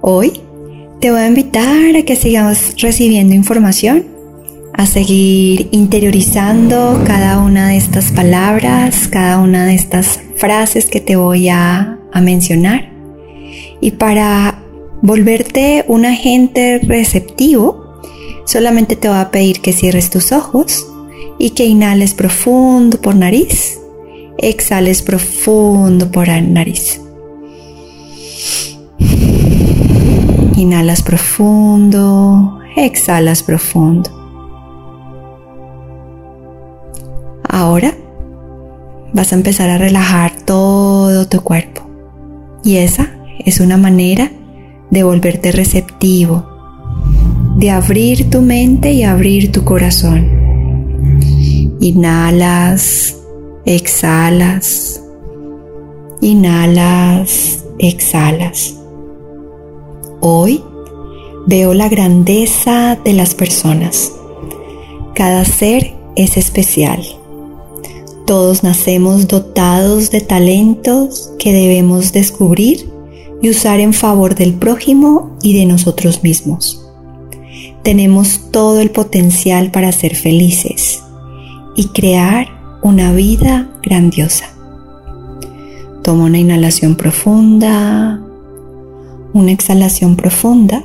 Hoy te voy a invitar a que sigamos recibiendo información, a seguir interiorizando cada una de estas palabras, cada una de estas frases que te voy a, a mencionar. Y para volverte un agente receptivo, solamente te voy a pedir que cierres tus ojos y que inhales profundo por nariz, exhales profundo por nariz. Inhalas profundo, exhalas profundo. Ahora vas a empezar a relajar todo tu cuerpo. Y esa es una manera de volverte receptivo, de abrir tu mente y abrir tu corazón. Inhalas, exhalas, inhalas, exhalas. Hoy veo la grandeza de las personas. Cada ser es especial. Todos nacemos dotados de talentos que debemos descubrir y usar en favor del prójimo y de nosotros mismos. Tenemos todo el potencial para ser felices y crear una vida grandiosa. Toma una inhalación profunda, una exhalación profunda.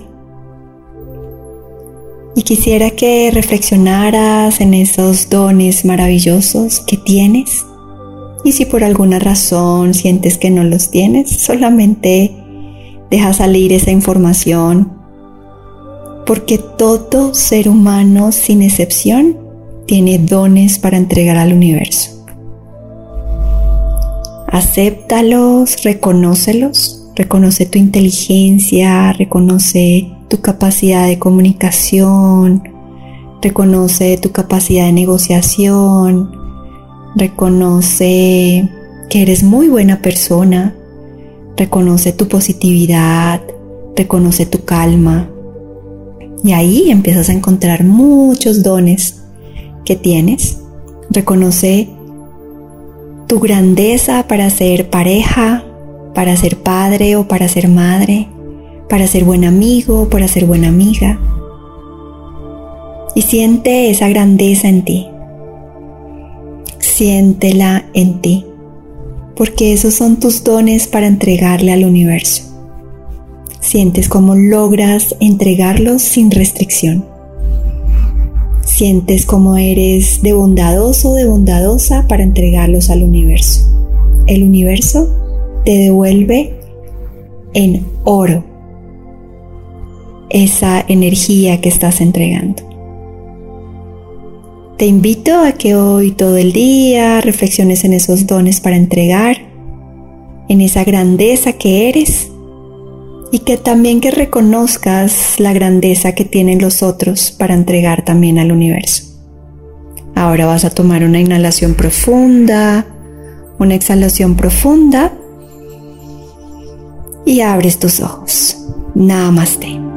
Y quisiera que reflexionaras en esos dones maravillosos que tienes. Y si por alguna razón sientes que no los tienes, solamente deja salir esa información. Porque todo ser humano, sin excepción, tiene dones para entregar al universo. Acéptalos, reconócelos Reconoce tu inteligencia, reconoce tu capacidad de comunicación, reconoce tu capacidad de negociación, reconoce que eres muy buena persona, reconoce tu positividad, reconoce tu calma. Y ahí empiezas a encontrar muchos dones que tienes. Reconoce tu grandeza para ser pareja, para ser padre o para ser madre, para ser buen amigo o para ser buena amiga. Y siente esa grandeza en ti. Siéntela en ti, porque esos son tus dones para entregarle al universo. Sientes cómo logras entregarlos sin restricción. Sientes cómo eres de bondadoso o de bondadosa para entregarlos al universo. El universo te devuelve en oro esa energía que estás entregando. Te invito a que hoy todo el día reflexiones en esos dones para entregar, en esa grandeza que eres y que también que reconozcas la grandeza que tienen los otros para entregar también al universo. Ahora vas a tomar una inhalación profunda, una exhalación profunda y abres tus ojos. Namaste.